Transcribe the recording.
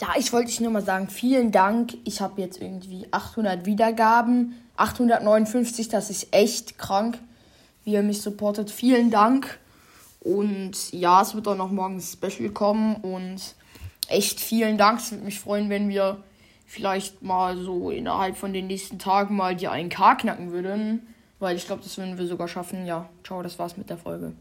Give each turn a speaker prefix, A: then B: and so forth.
A: Ja, ich wollte dich nur mal sagen, vielen Dank. Ich habe jetzt irgendwie 800 Wiedergaben. 859, das ist echt krank, wie ihr mich supportet. Vielen Dank. Und ja, es wird auch noch morgen ein Special kommen. Und echt vielen Dank. Es würde mich freuen, wenn wir vielleicht mal so innerhalb von den nächsten Tagen mal die 1K knacken würden. Weil ich glaube, das würden wir sogar schaffen. Ja, ciao, das war's mit der Folge.